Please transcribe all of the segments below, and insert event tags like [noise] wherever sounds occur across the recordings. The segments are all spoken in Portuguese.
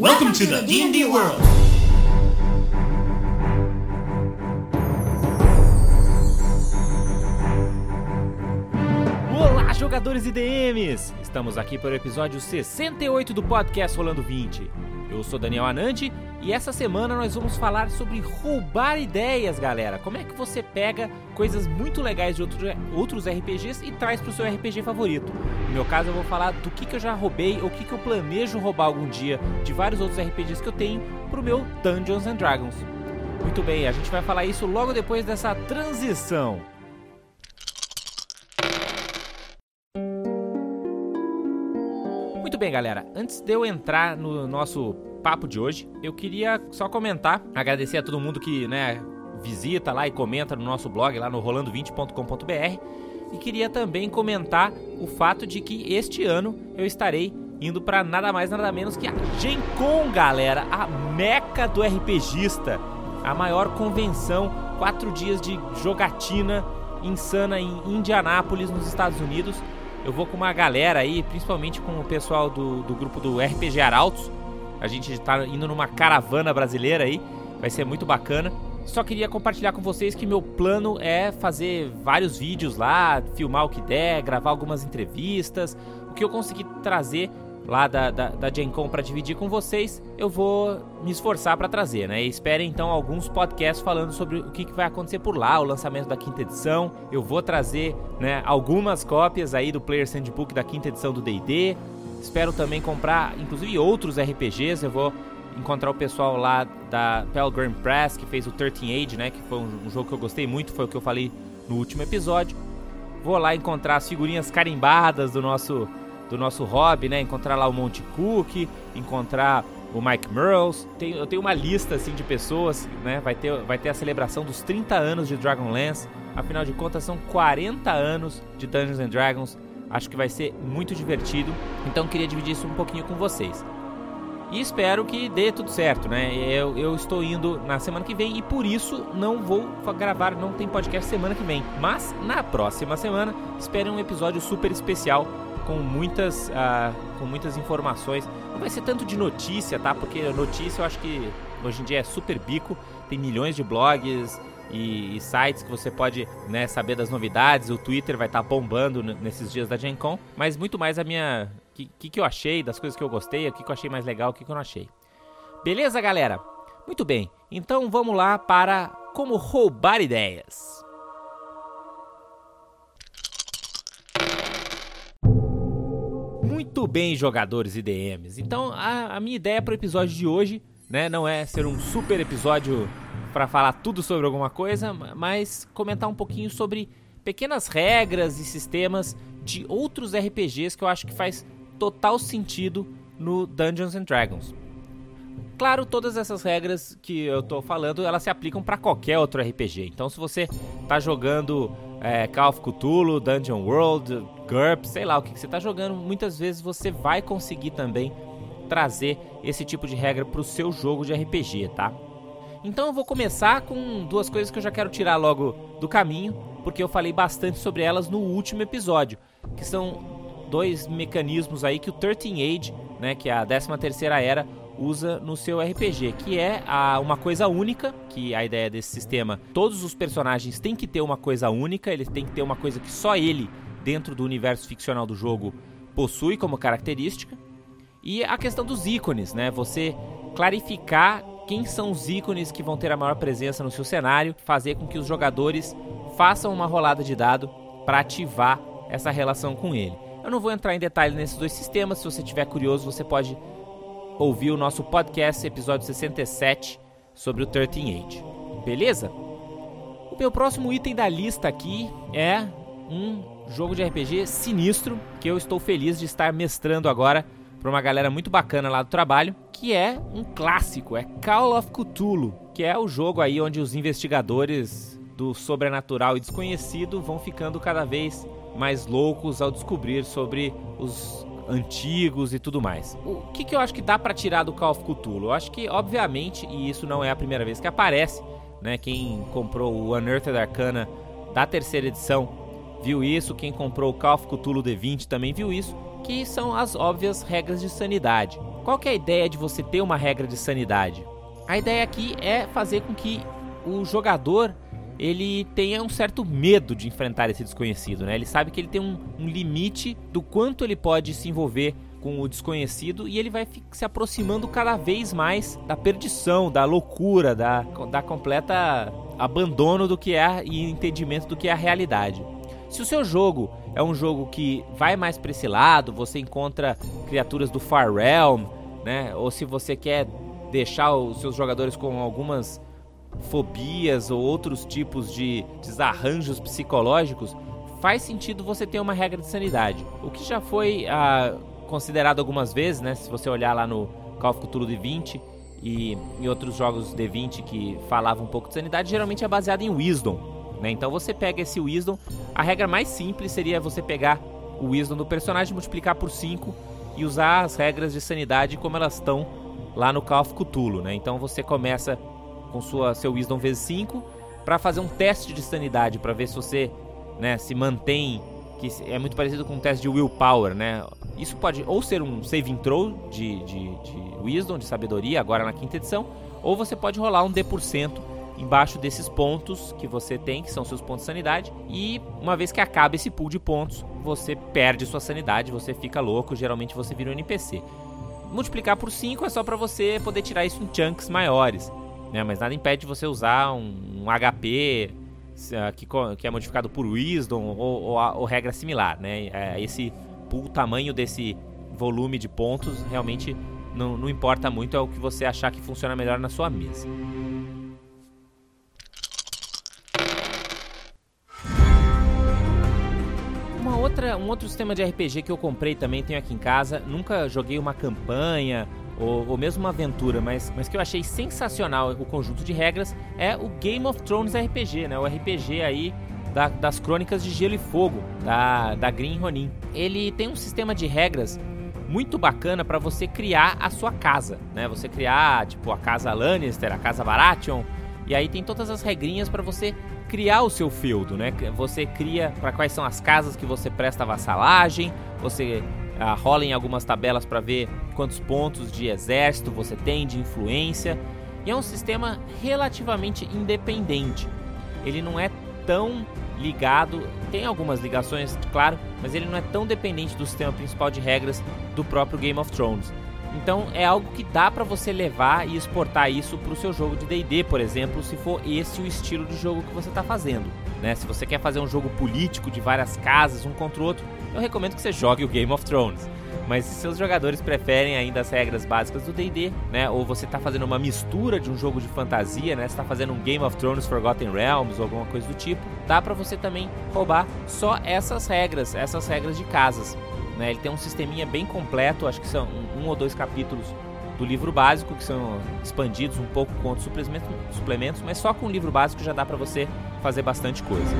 Welcome to the D&D world. Jogadores e DMs! Estamos aqui para o episódio 68 do podcast Rolando 20. Eu sou Daniel Anandi e essa semana nós vamos falar sobre roubar ideias, galera. Como é que você pega coisas muito legais de outro, outros RPGs e traz para o seu RPG favorito. No meu caso, eu vou falar do que, que eu já roubei ou o que, que eu planejo roubar algum dia de vários outros RPGs que eu tenho para o meu Dungeons and Dragons. Muito bem, a gente vai falar isso logo depois dessa transição. Bem, galera. Antes de eu entrar no nosso papo de hoje, eu queria só comentar, agradecer a todo mundo que, né, visita lá e comenta no nosso blog lá no rolando20.com.br e queria também comentar o fato de que este ano eu estarei indo para nada mais nada menos que a Gen Con, galera, a meca do RPGista, a maior convenção, quatro dias de jogatina insana em Indianápolis, nos Estados Unidos. Eu vou com uma galera aí, principalmente com o pessoal do, do grupo do RPG Arautos. A gente está indo numa caravana brasileira aí, vai ser muito bacana. Só queria compartilhar com vocês que meu plano é fazer vários vídeos lá, filmar o que der, gravar algumas entrevistas. O que eu conseguir trazer lá da, da, da Gen Con para dividir com vocês, eu vou me esforçar para trazer, né? E então alguns podcasts falando sobre o que, que, vai acontecer por lá, o lançamento da quinta edição. Eu vou trazer né, algumas cópias aí do Player Handbook da quinta edição do D&D. Espero também comprar, inclusive, outros RPGs. Eu vou encontrar o pessoal lá da Pelgrim Press, que fez o 13 Age, né? Que foi um, um jogo que eu gostei muito, foi o que eu falei no último episódio. Vou lá encontrar as figurinhas carimbadas do nosso do nosso hobby, né? Encontrar lá o Monte Cook, encontrar o Mike Merles. Tem, eu tenho uma lista assim de pessoas, né? Vai ter, vai ter a celebração dos 30 anos de Dragonlance. Afinal de contas, são 40 anos de Dungeons and Dragons. Acho que vai ser muito divertido. Então queria dividir isso um pouquinho com vocês. E espero que dê tudo certo, né? Eu, eu estou indo na semana que vem e por isso não vou gravar, não tem podcast semana que vem. Mas na próxima semana, espere um episódio super especial com muitas, uh, com muitas informações. Não vai ser tanto de notícia, tá? Porque notícia eu acho que hoje em dia é super bico, tem milhões de blogs e, e sites que você pode né, saber das novidades. O Twitter vai estar tá bombando nesses dias da Gen Con, mas muito mais a minha. O que, que, eu achei, das coisas que eu gostei, o que, que eu achei mais legal, o que, que eu não achei. Beleza, galera? Muito bem, então vamos lá para como roubar ideias. Muito bem, jogadores e DMs. Então, a, a minha ideia para o episódio de hoje, né, não é ser um super episódio para falar tudo sobre alguma coisa, mas comentar um pouquinho sobre pequenas regras e sistemas de outros RPGs que eu acho que faz total sentido no Dungeons and Dragons. Claro, todas essas regras que eu tô falando, elas se aplicam para qualquer outro RPG. Então, se você tá jogando é, Call of Cthulhu, Dungeon World, GURP, sei lá o que, que você tá jogando, muitas vezes você vai conseguir também trazer esse tipo de regra para o seu jogo de RPG, tá? Então eu vou começar com duas coisas que eu já quero tirar logo do caminho, porque eu falei bastante sobre elas no último episódio, que são dois mecanismos aí que o 13 Age, né, que é a 13 terceira era, usa no seu RPG, que é a, uma coisa única, que a ideia desse sistema, todos os personagens têm que ter uma coisa única, eles têm que ter uma coisa que só ele, dentro do universo ficcional do jogo, possui como característica. E a questão dos ícones, né? Você clarificar quem são os ícones que vão ter a maior presença no seu cenário, fazer com que os jogadores façam uma rolada de dado para ativar essa relação com ele. Eu não vou entrar em detalhe nesses dois sistemas, se você estiver curioso, você pode ouvir o nosso podcast, episódio 67, sobre o 13 Age. Beleza? O meu próximo item da lista aqui é um jogo de RPG sinistro que eu estou feliz de estar mestrando agora para uma galera muito bacana lá do trabalho, que é um clássico, é Call of Cthulhu, que é o jogo aí onde os investigadores do sobrenatural e desconhecido vão ficando cada vez mais loucos ao descobrir sobre os antigos e tudo mais. O que, que eu acho que dá para tirar do Call of Cthulhu? Eu acho que, obviamente, e isso não é a primeira vez que aparece, né? Quem comprou o Unearthed Arcana da terceira edição viu isso, quem comprou o Call of Cthulhu D20 também viu isso que são as óbvias regras de sanidade. Qual que é a ideia de você ter uma regra de sanidade? A ideia aqui é fazer com que o jogador ele tenha um certo medo de enfrentar esse desconhecido, né? Ele sabe que ele tem um, um limite do quanto ele pode se envolver com o desconhecido e ele vai se aproximando cada vez mais da perdição, da loucura, da, da completa abandono do que é e entendimento do que é a realidade. Se o seu jogo é um jogo que vai mais para esse lado, você encontra criaturas do Far Realm, né? Ou se você quer deixar os seus jogadores com algumas fobias ou outros tipos de desarranjos psicológicos, faz sentido você ter uma regra de sanidade. O que já foi ah, considerado algumas vezes, né? Se você olhar lá no Call of Cthulhu D20 e em outros jogos D20 que falavam um pouco de sanidade, geralmente é baseado em Wisdom. Né? Então você pega esse Wisdom, a regra mais simples seria você pegar o Wisdom do personagem, multiplicar por 5 e usar as regras de sanidade como elas estão lá no Call of Cthulhu. Né? Então você começa com sua, seu Wisdom vezes 5 para fazer um teste de sanidade para ver se você né, se mantém que é muito parecido com um teste de willpower, né? Isso pode ou ser um saving throw de, de, de wisdom, de sabedoria, agora na quinta edição, ou você pode rolar um D% embaixo desses pontos que você tem, que são seus pontos de sanidade, e uma vez que acaba esse pool de pontos, você perde sua sanidade, você fica louco, geralmente você vira um NPC. Multiplicar por 5 é só para você poder tirar isso em chunks maiores né? Mas nada impede você usar um, um HP uh, que, que, é modificado por Wisdom ou, ou, ou regra similar, né? É, esse o tamanho desse volume de pontos realmente não, não importa muito, é o que você achar que funciona melhor na sua mesa. Uma outra, um outro sistema de RPG que eu comprei também, tenho aqui em casa. Nunca joguei uma campanha ou, ou mesmo uma aventura, mas, mas que eu achei sensacional o conjunto de regras é o Game of Thrones RPG, né? O RPG aí da, das Crônicas de Gelo e Fogo, da, da Green Ronin. Ele tem um sistema de regras muito bacana para você criar a sua casa, né? Você criar, tipo, a casa Lannister, a casa Baratheon, e aí tem todas as regrinhas para você criar o seu feudo, né? Você cria para quais são as casas que você presta vassalagem, você ah, rola em algumas tabelas para ver quantos pontos de exército você tem, de influência. E é um sistema relativamente independente. Ele não é tão ligado, tem algumas ligações, claro, mas ele não é tão dependente do sistema principal de regras do próprio Game of Thrones. Então é algo que dá para você levar e exportar isso para o seu jogo de D&D, por exemplo, se for esse o estilo de jogo que você está fazendo. Né? Se você quer fazer um jogo político de várias casas, um contra o outro, eu recomendo que você jogue o Game of Thrones. Mas se seus jogadores preferem ainda as regras básicas do D&D, né, ou você está fazendo uma mistura de um jogo de fantasia, né, está fazendo um Game of Thrones Forgotten Realms ou alguma coisa do tipo, dá para você também roubar só essas regras, essas regras de casas. Né? Ele tem um sisteminha bem completo, acho que são um, ou dois capítulos do livro básico que são expandidos um pouco com outros suplementos, mas só com o livro básico já dá para você fazer bastante coisa.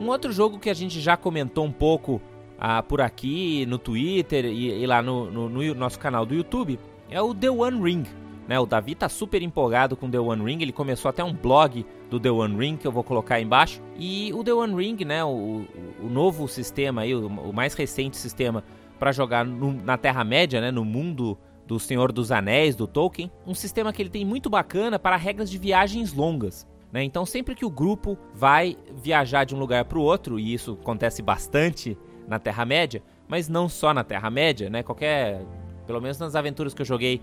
Um outro jogo que a gente já comentou um pouco ah, por aqui no Twitter e, e lá no, no, no, nosso canal do YouTube é o The One Ring. Né? O Davi tá super empolgado com The One Ring, ele começou até um blog do The One Ring que eu vou colocar aí embaixo. E o The One Ring, né, o, o novo sistema aí, o, o mais recente sistema para jogar no, na Terra-média, né, no mundo do Senhor dos Anéis, do Tolkien, um sistema que ele tem muito bacana para regras de viagens longas. Né? Então, sempre que o grupo vai viajar de um lugar para o outro, e isso acontece bastante na Terra-média, mas não só na Terra-média, né? qualquer, pelo menos nas aventuras que eu joguei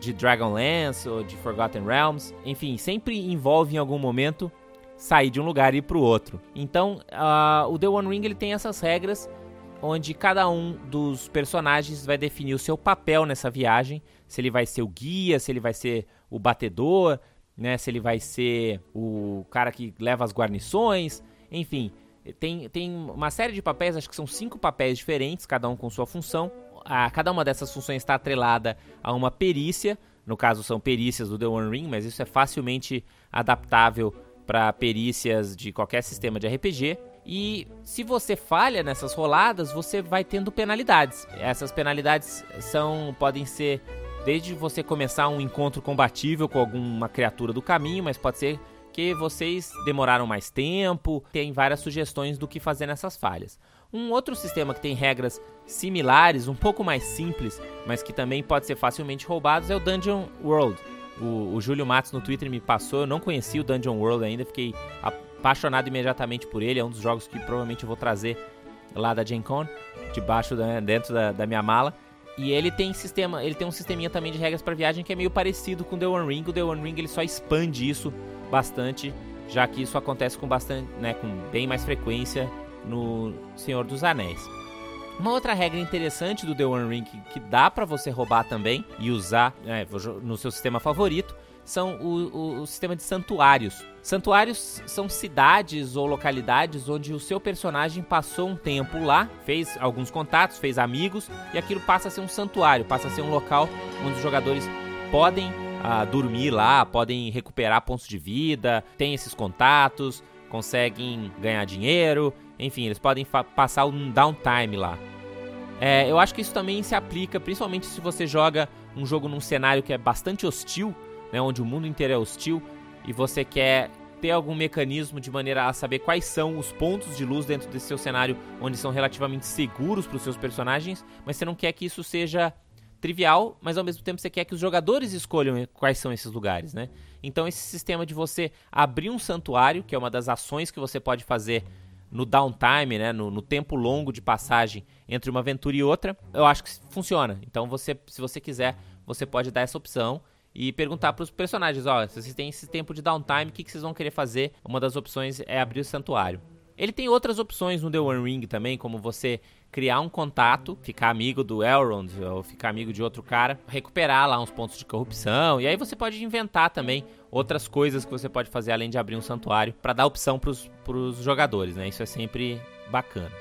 de Dragonlance ou de Forgotten Realms, enfim, sempre envolve em algum momento sair de um lugar e ir para o outro. Então, uh, o The One Ring ele tem essas regras onde cada um dos personagens vai definir o seu papel nessa viagem, se ele vai ser o guia, se ele vai ser o batedor, né? Se ele vai ser o cara que leva as guarnições, enfim. Tem, tem uma série de papéis, acho que são cinco papéis diferentes, cada um com sua função. A, cada uma dessas funções está atrelada a uma perícia. No caso, são perícias do The One Ring, mas isso é facilmente adaptável para perícias de qualquer sistema de RPG. E se você falha nessas roladas, você vai tendo penalidades. Essas penalidades são podem ser Desde você começar um encontro combatível com alguma criatura do caminho, mas pode ser que vocês demoraram mais tempo, tem várias sugestões do que fazer nessas falhas. Um outro sistema que tem regras similares, um pouco mais simples, mas que também pode ser facilmente roubados, é o Dungeon World. O, o Júlio Matos no Twitter me passou, eu não conhecia o Dungeon World ainda, fiquei apaixonado imediatamente por ele, é um dos jogos que provavelmente eu vou trazer lá da Gen Con, debaixo da, dentro da, da minha mala. E ele tem sistema, ele tem um sisteminha também de regras para viagem que é meio parecido com o The One Ring. O The One Ring ele só expande isso bastante, já que isso acontece com bastante, né, com bem mais frequência no Senhor dos Anéis. Uma outra regra interessante do The One Ring que, dá para você roubar também e usar né, no seu sistema favorito são o, o, o, sistema de santuários. Santuários são cidades ou localidades onde o seu personagem passou um tempo lá, fez alguns contatos, fez amigos e aquilo passa a ser um santuário, passa a ser um local onde os jogadores podem ah, dormir lá, podem recuperar pontos de vida, tem esses contatos, conseguem ganhar dinheiro, enfim, eles podem passar um downtime lá. É, eu acho que isso também se aplica, principalmente se você joga um jogo num cenário que é bastante hostil, né, onde o mundo inteiro é hostil e você quer ter algum mecanismo de maneira a saber quais são os pontos de luz dentro desse seu cenário onde são relativamente seguros para os seus personagens, mas você não quer que isso seja trivial, mas ao mesmo tempo você quer que os jogadores escolham quais são esses lugares, né? Então esse sistema de você abrir um santuário, que é uma das ações que você pode fazer no downtime, né, no, no, tempo longo de passagem entre uma aventura e outra, eu acho que funciona. Então você, se você quiser, você pode dar essa opção e perguntar para os personagens, ó, se vocês têm esse tempo de downtime, o que, que vocês vão querer fazer? Uma das opções é abrir o santuário. Ele tem outras opções no The One Ring também, como você criar um contato, ficar amigo do Elrond ou ficar amigo de outro cara, recuperar lá uns pontos de corrupção, e aí você pode inventar também outras coisas que você pode fazer além de abrir um santuário para dar opção para os jogadores, né? Isso é sempre bacana.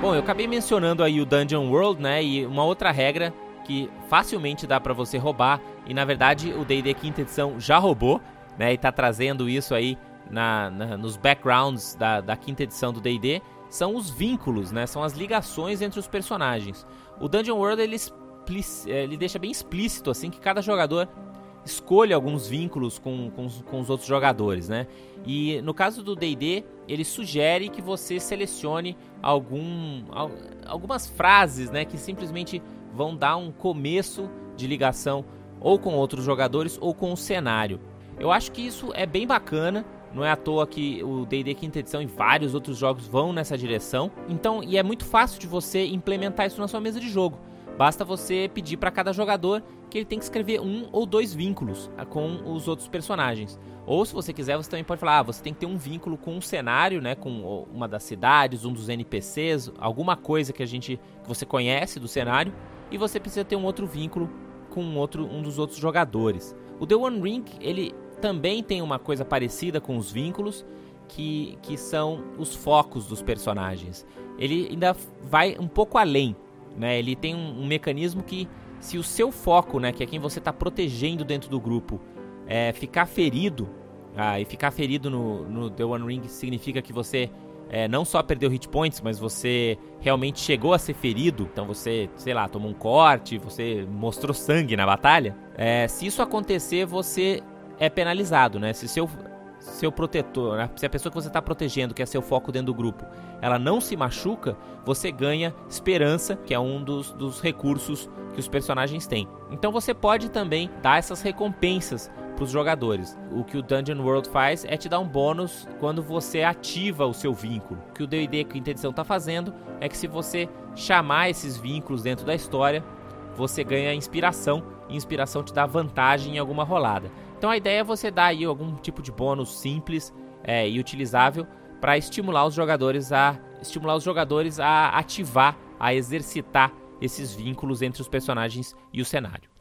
Bom, eu acabei mencionando aí o Dungeon World, né? E uma outra regra que facilmente dá para você roubar e na verdade o D&D quinta edição já roubou, né? E tá trazendo isso aí na, na nos backgrounds da, da quinta edição do D&D são os vínculos, né? São as ligações entre os personagens. O Dungeon World ele, ele deixa bem explícito assim que cada jogador escolha alguns vínculos com, com, com os outros jogadores, né? E no caso do D&D, ele sugere que você selecione algum, algumas frases, né, que simplesmente vão dar um começo de ligação ou com outros jogadores ou com o cenário. Eu acho que isso é bem bacana. Não é à toa que o D&D quinta edição e vários outros jogos vão nessa direção. Então, e é muito fácil de você implementar isso na sua mesa de jogo. Basta você pedir para cada jogador que ele tem que escrever um ou dois vínculos ah, com os outros personagens. Ou se você quiser, você também pode falar, ah, você tem que ter um vínculo com um cenário, né, com uma das cidades, um dos NPCs, alguma coisa que a gente que você conhece do cenário, e você precisa ter um outro vínculo com um outro um dos outros jogadores. O The One Ring, ele também tem uma coisa parecida com os vínculos, que, que são os focos dos personagens. Ele ainda vai um pouco além, né? Ele tem um, um mecanismo que se o seu foco, né, que é quem você está protegendo dentro do grupo, é, ficar ferido, ah, e ficar ferido no, no The One Ring significa que você é, não só perdeu hit points, mas você realmente chegou a ser ferido. Então você, sei lá, tomou um corte, você mostrou sangue na batalha. É, se isso acontecer, você é penalizado, né? Se seu seu protetor, né? se a pessoa que você está protegendo, que é seu foco dentro do grupo, ela não se machuca, você ganha esperança, que é um dos, dos recursos que os personagens têm. Então você pode também dar essas recompensas para os jogadores. O que o Dungeon World faz é te dar um bônus quando você ativa o seu vínculo. O que o D&D Quinta Edição está fazendo é que se você chamar esses vínculos dentro da história, você ganha inspiração, e inspiração te dá vantagem em alguma rolada. Então a ideia é você dar aí algum tipo de bônus simples é, e utilizável para estimular os jogadores a estimular os jogadores a ativar, a exercitar esses vínculos entre os personagens e o cenário.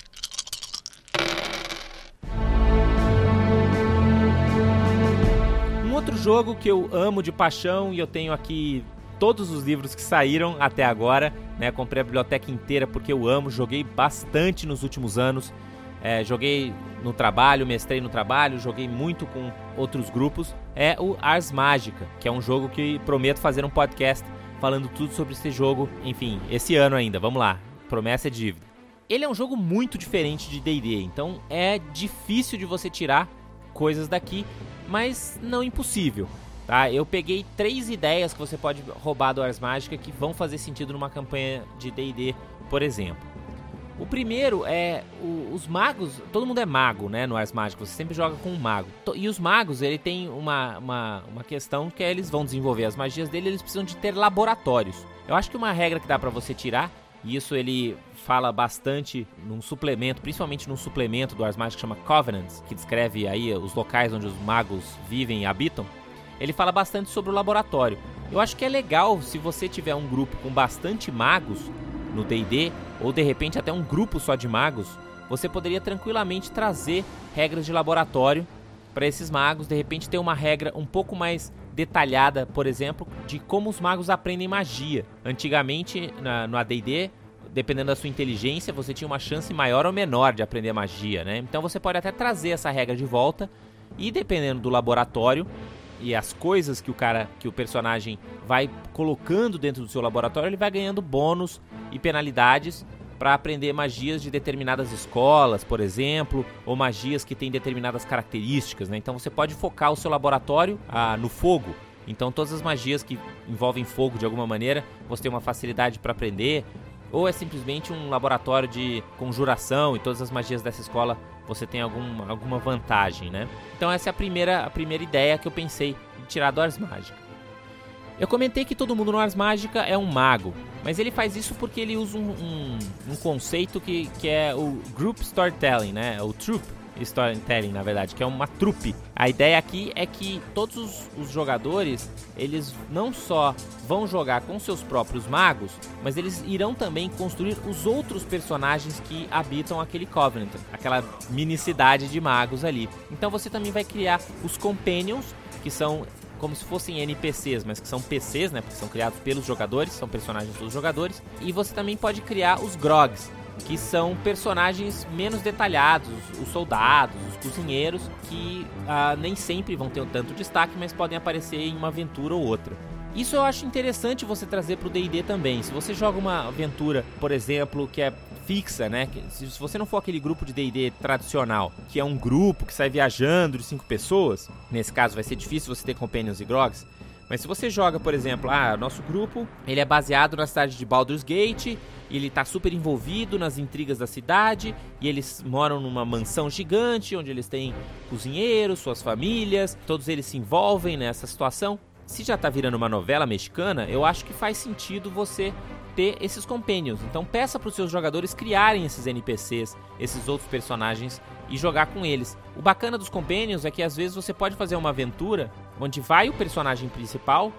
Jogo que eu amo de paixão e eu tenho aqui todos os livros que saíram até agora, né? Comprei a biblioteca inteira porque eu amo, joguei bastante nos últimos anos. É, joguei no trabalho, mestrei no trabalho, joguei muito com outros grupos. É o Ars Mágica, que é um jogo que prometo fazer um podcast falando tudo sobre esse jogo, enfim, esse ano ainda. Vamos lá. Promessa é dívida. Ele é um jogo muito diferente de D&D, então é difícil de você tirar coisas daqui, mas não impossível. Tá? Eu peguei três ideias que você pode roubar do Ars Mágica que vão fazer sentido numa campanha de D&D, por exemplo. O primeiro é o, os magos, todo mundo é mago, né, no Ars Mágica, você sempre joga com um mago. E os magos, ele tem uma, uma, uma questão que é eles vão desenvolver as magias dele, eles precisam de ter laboratórios. Eu acho que uma regra que dá para você tirar e isso ele fala bastante num suplemento, principalmente num suplemento do Ars Magic que chama Covenants, que descreve aí os locais onde os magos vivem e habitam. Ele fala bastante sobre o laboratório. Eu acho que é legal se você tiver um grupo com bastante magos no D&D ou de repente até um grupo só de magos, você poderia tranquilamente trazer regras de laboratório para esses magos, de repente ter uma regra um pouco mais detalhada, por exemplo, de como os magos aprendem magia. Antigamente, na, no AD&D, dependendo da sua inteligência, você tinha uma chance maior ou menor de aprender magia, né? Então você pode até trazer essa regra de volta e dependendo do laboratório e as coisas que o cara, que o personagem vai colocando dentro do seu laboratório, ele vai ganhando bônus e penalidades para aprender magias de determinadas escolas, por exemplo, ou magias que têm determinadas características. Né? Então você pode focar o seu laboratório ah, no fogo. Então todas as magias que envolvem fogo de alguma maneira, você tem uma facilidade para aprender. Ou é simplesmente um laboratório de conjuração e todas as magias dessa escola você tem algum, alguma vantagem, né? Então essa é a primeira, a primeira ideia que eu pensei de tirar do Ars Mágica. Eu comentei que todo mundo no Ars Mágica é um mago, mas ele faz isso porque ele usa um, um, um conceito que, que é o Group Storytelling, né? O Troop Storytelling, na verdade, que é uma trupe. A ideia aqui é que todos os, os jogadores, eles não só vão jogar com seus próprios magos, mas eles irão também construir os outros personagens que habitam aquele Covenant, aquela mini cidade de magos ali. Então você também vai criar os Companions, que são como se fossem NPCs, mas que são PCs, né? Porque são criados pelos jogadores, são personagens dos jogadores. E você também pode criar os Grogs, que são personagens menos detalhados, os soldados, os cozinheiros, que ah, nem sempre vão ter tanto destaque, mas podem aparecer em uma aventura ou outra. Isso eu acho interessante você trazer para o D&D também. Se você joga uma aventura, por exemplo, que é fixa, né? Se você não for aquele grupo de D&D tradicional, que é um grupo que sai viajando de cinco pessoas, nesse caso vai ser difícil você ter companions e grogs. Mas se você joga, por exemplo, ah, nosso grupo, ele é baseado na cidade de Baldur's Gate, ele está super envolvido nas intrigas da cidade, e eles moram numa mansão gigante, onde eles têm cozinheiros, suas famílias, todos eles se envolvem nessa situação se já tá virando uma novela mexicana, eu acho que faz sentido você ter esses companions. Então peça para os seus jogadores criarem esses NPCs, esses outros personagens e jogar com eles. O bacana dos companions é que às vezes você pode fazer uma aventura onde vai o personagem principal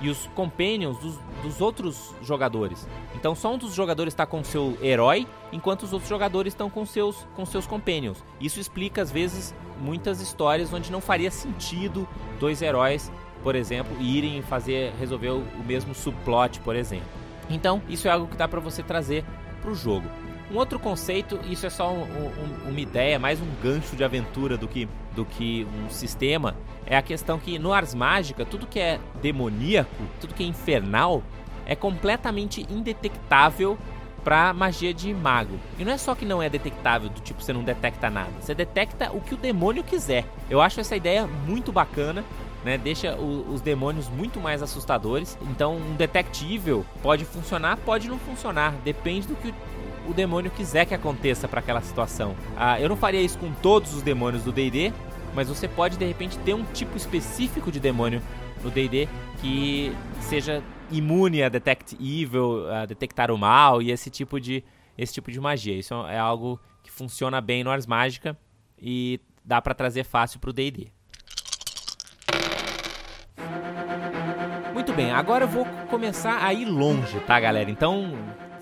e os companions dos, dos outros jogadores. Então só um dos jogadores está com seu herói, enquanto os outros jogadores estão com seus, com seus companions. Isso explica às vezes muitas histórias onde não faria sentido dois heróis por exemplo, irem fazer resolver o, mesmo subplot, por exemplo. Então, isso é algo que dá para você trazer para o jogo. Um outro conceito, isso é só um, um, uma ideia, mais um gancho de aventura do que, do que um sistema, é a questão que no Ars Mágica, tudo que é demoníaco, tudo que é infernal, é completamente indetectável para magia de mago. E não é só que não é detectável, do tipo você não detecta nada, você detecta o que o demônio quiser. Eu acho essa ideia muito bacana né? Deixa o, os demônios muito mais assustadores. Então, um detectível pode funcionar, pode não funcionar, depende do que o, o demônio quiser que aconteça para aquela situação. Ah, eu não faria isso com todos os demônios do D&D, mas você pode de repente ter um tipo específico de demônio no D&D que seja imune a detect evil, a detectar o mal e esse tipo de esse tipo de magia. Isso é algo que funciona bem no Ars Mágica e dá para trazer fácil para o D&D. Muito bem, agora eu vou começar a ir longe, tá, galera? Então,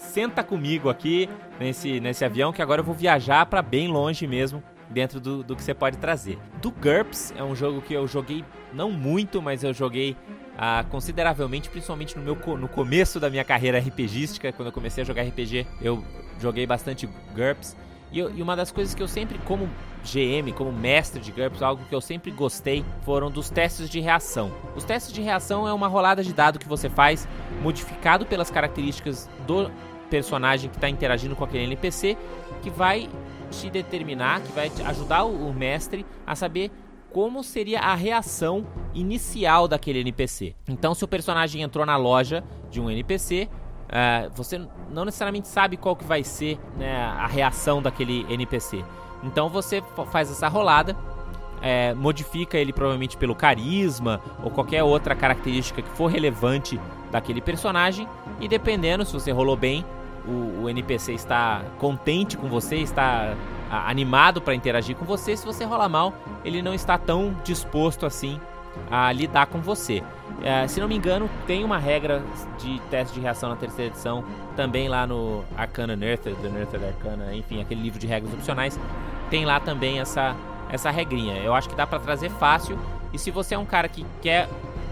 senta comigo aqui nesse, nesse avião que agora eu vou viajar para bem longe mesmo dentro do, do que você pode trazer. Do GURPS é um jogo que eu joguei não muito, mas eu joguei ah, consideravelmente, principalmente no, meu, no começo da minha carreira RPGística, quando eu comecei a jogar RPG, eu joguei bastante GURPS. E, eu, e, uma das coisas que eu sempre, como GM, como mestre de GURPS, algo que eu sempre gostei foram dos testes de reação. Os testes de reação é uma rolada de dado que você faz, modificado pelas características do personagem que está interagindo com aquele NPC, que vai te determinar, que vai ajudar o mestre a saber como seria a reação inicial daquele NPC. Então, se o personagem entrou na loja de um NPC, uh, eh, você não necessariamente sabe qual que vai ser né, a reação daquele NPC. Então, você faz essa rolada, é, modifica ele provavelmente pelo carisma ou qualquer outra característica que for relevante daquele personagem e dependendo se você rolou bem, o, o NPC está contente com você, está animado para interagir com você. Se você rola mal, ele não está tão disposto assim a lidar com você. É, se não me engano, tem uma regra de teste de reação na terceira edição, também lá no Arcana Unearthed, The Unearthed Arcana, enfim, aquele livro de regras opcionais, tem lá também essa, essa regrinha. Eu acho que dá para trazer fácil, e se você é um cara que quer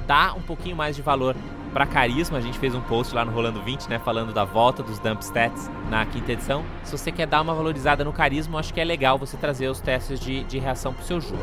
dar um pouquinho mais de valor para carisma, a gente fez um post lá no Rolando 20, né, falando da volta dos dump stats na quinta edição. Se você quer dar uma valorizada no carisma, acho que é legal você trazer os testes de, de reação pro seu jogo.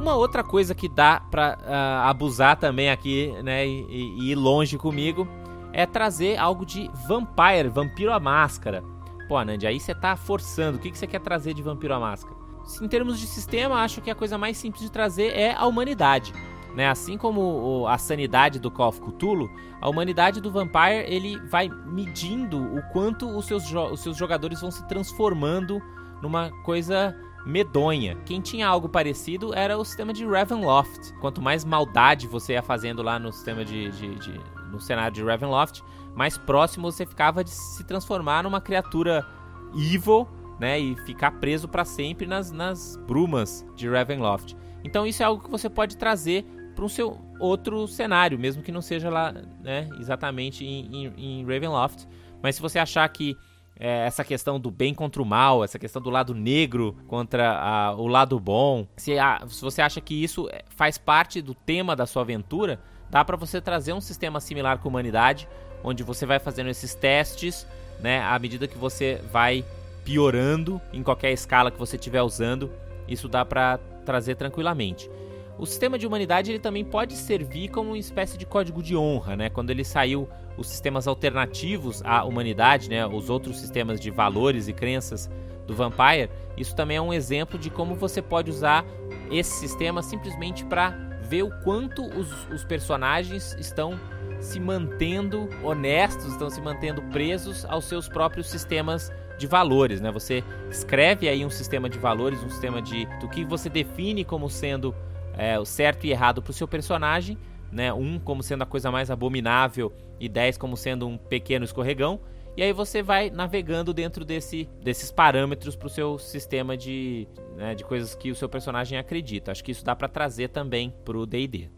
Uma outra coisa que dá pra uh, abusar também aqui, né, e, e ir longe comigo, é trazer algo de Vampire, Vampiro à Máscara. Pô, Nandi, aí você tá forçando. O que, que você quer trazer de Vampiro à Máscara? Em termos de sistema, acho que a coisa mais simples de trazer é a humanidade. Né? Assim como a sanidade do Call of Cthulhu, a humanidade do Vampire ele vai medindo o quanto os seus, os seus jogadores vão se transformando numa coisa medonha. Quem tinha algo parecido era o sistema de Ravenloft. Quanto mais maldade você ia fazendo lá no sistema de, de, de no cenário de Ravenloft, mais próximo você ficava de se transformar numa criatura evil, né, e ficar preso para sempre nas, nas brumas de Ravenloft. Então isso é algo que você pode trazer para um seu outro cenário, mesmo que não seja lá, né, exatamente em, em, em Ravenloft. Mas se você achar que é, essa questão do bem contra o mal, essa questão do lado negro contra a, o lado bom, se, a, se você acha que isso é, faz parte do tema da sua aventura, dá para você trazer um sistema similar com a humanidade, onde você vai fazendo esses testes, né, à medida que você vai piorando em qualquer escala que você estiver usando, isso dá para trazer tranquilamente. O sistema de humanidade ele também pode servir como uma espécie de código de honra, né? Quando ele saiu os sistemas alternativos à humanidade, né? Os outros sistemas de valores e crenças do Vampire, isso também é um exemplo de como você pode usar esse sistema simplesmente para ver o quanto os, os personagens estão se mantendo honestos, estão se mantendo presos aos seus próprios sistemas de valores, né? Você escreve aí um sistema de valores, um sistema de do que você define como sendo é, o certo e errado para o seu personagem, né? Um como sendo a coisa mais abominável e 10 como sendo um pequeno escorregão. E aí você vai navegando dentro desse, desses parâmetros para o seu sistema de, né, de coisas que o seu personagem acredita. Acho que isso dá para trazer também para o D&D.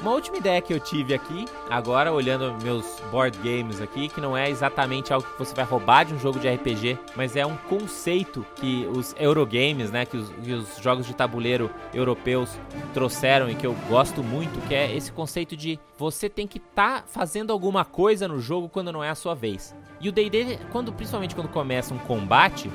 Uma última ideia que eu tive aqui, agora olhando meus board games aqui, que não é exatamente algo que você vai roubar de um jogo de RPG, mas é um conceito que os Eurogames, né, que os, que os jogos de tabuleiro europeus trouxeram e que eu gosto muito, que é esse conceito de você tem que estar tá fazendo alguma coisa no jogo quando não é a sua vez. E o D&D, quando principalmente quando começa um combate,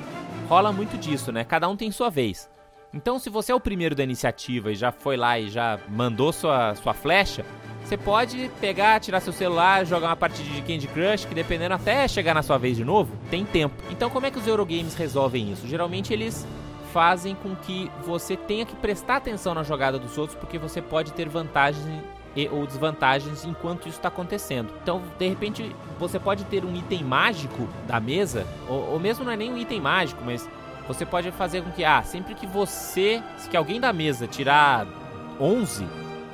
rola muito disso, né? Cada um tem sua vez. Então, se você é o primeiro da iniciativa e já foi lá e já mandou sua, sua flecha, você pode pegar, tirar seu celular, jogar uma partida de Candy Crush, que dependendo até chegar na sua vez de novo, tem tempo. Então, como é que os Eurogames resolvem isso? Geralmente eles fazem com que você tenha que prestar atenção na jogada dos outros, porque você pode ter vantagens e, ou desvantagens enquanto isso está acontecendo. Então, de repente, você pode ter um item mágico da mesa, ou, ou mesmo não é nem um item mágico, mas você pode fazer com que, ah, sempre que você, que alguém da mesa tirar 11,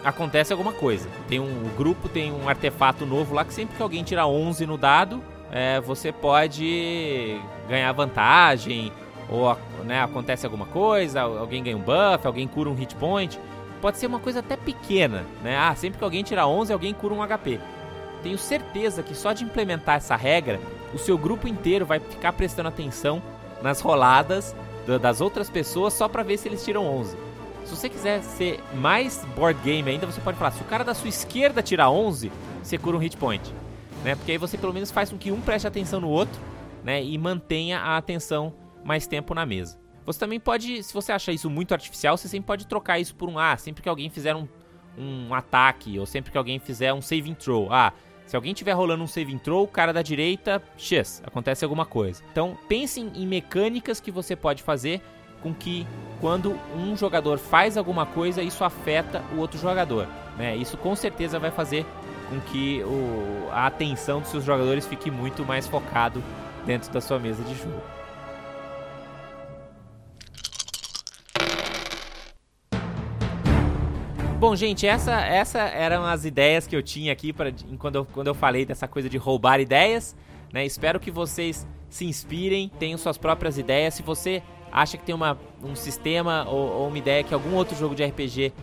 acontece alguma coisa. Tem um grupo tem um artefato novo lá que sempre que alguém tirar 11 no dado, é, você pode ganhar vantagem ou né, acontece alguma coisa, alguém ganha um buff, alguém cura um hit point. Pode ser uma coisa até pequena, né? Ah, sempre que alguém tirar 11, alguém cura um HP. Tenho certeza que só de implementar essa regra, o seu grupo inteiro vai ficar prestando atenção nas roladas das outras pessoas só para ver se eles tiram 11. Se você quiser ser mais board game ainda, você pode falar: se o cara da sua esquerda tirar 11, você cura um hit point. Né? Porque aí você pelo menos faz com que um preste atenção no outro né? e mantenha a atenção mais tempo na mesa. Você também pode, se você achar isso muito artificial, você sempre pode trocar isso por um ah, sempre que alguém fizer um, um ataque ou sempre que alguém fizer um saving throw. Ah, se alguém estiver rolando um saving throw, o cara da direita, X, acontece alguma coisa. Então, pensem em mecânicas que você pode fazer com que quando um jogador faz alguma coisa, isso afeta o outro jogador. Né? Isso com certeza vai fazer com que o, a atenção dos seus jogadores fique muito mais focado dentro da sua mesa de jogo. Bom, gente, essa, essa eram as ideias que eu tinha aqui para quando eu, quando eu falei dessa coisa de roubar ideias. Né? Espero que vocês se inspirem, tenham suas próprias ideias. Se você acha que tem uma, um sistema ou, ou uma ideia que algum outro jogo de RPG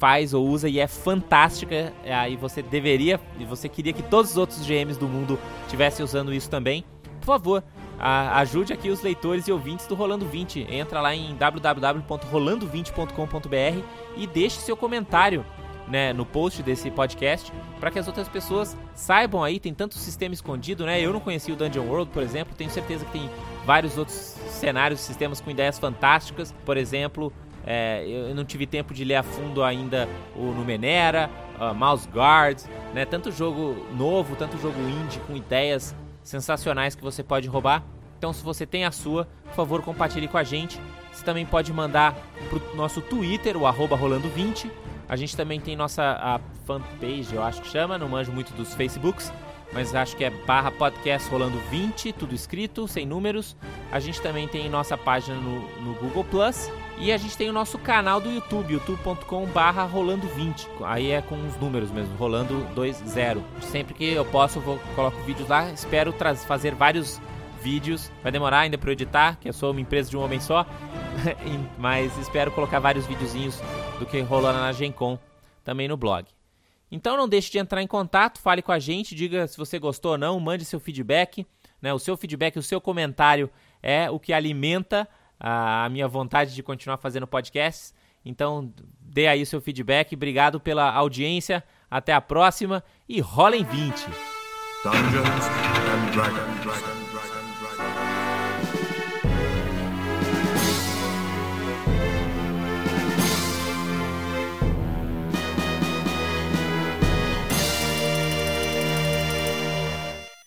faz ou usa e é fantástica, aí você deveria e você queria que todos os outros GMs do mundo estivessem usando isso também, por favor, ajude aqui os leitores e ouvintes do Rolando 20. Entra lá em www.rolando20.com.br e deixe seu comentário né, no post desse podcast para que as outras pessoas saibam aí. Tem tanto sistema escondido, né? Eu não conhecia o Dungeon World, por exemplo. Tenho certeza que tem vários outros cenários, sistemas com ideias fantásticas. Por exemplo, é, eu não tive tempo de ler a fundo ainda o Numenera, uh, Mouse Guard, né? Tanto jogo novo, tanto jogo indie com ideias sensacionais que você pode roubar. Então, se você tem a sua, por favor, compartilhe com a gente. Você também pode mandar pro nosso Twitter, o arroba rolando20. A gente também tem nossa fanpage, eu acho que chama, não manjo muito dos Facebooks, mas acho que é barra podcast rolando 20, tudo escrito, sem números. A gente também tem nossa página no, no Google Plus e a gente tem o nosso canal do YouTube, youtube.com barra rolando 20. Aí é com os números mesmo, rolando 20. Sempre que eu posso, eu vou, coloco vídeos lá. Espero fazer vários vídeos. Vai demorar ainda para editar, que eu sou uma empresa de um homem só. [laughs] Mas espero colocar vários videozinhos do que rolando na Gencom também no blog. Então não deixe de entrar em contato, fale com a gente, diga se você gostou ou não, mande seu feedback. Né? O seu feedback, o seu comentário é o que alimenta a minha vontade de continuar fazendo podcasts. Então, dê aí o seu feedback. Obrigado pela audiência. Até a próxima e rolem 20. Dungeons and Dragons.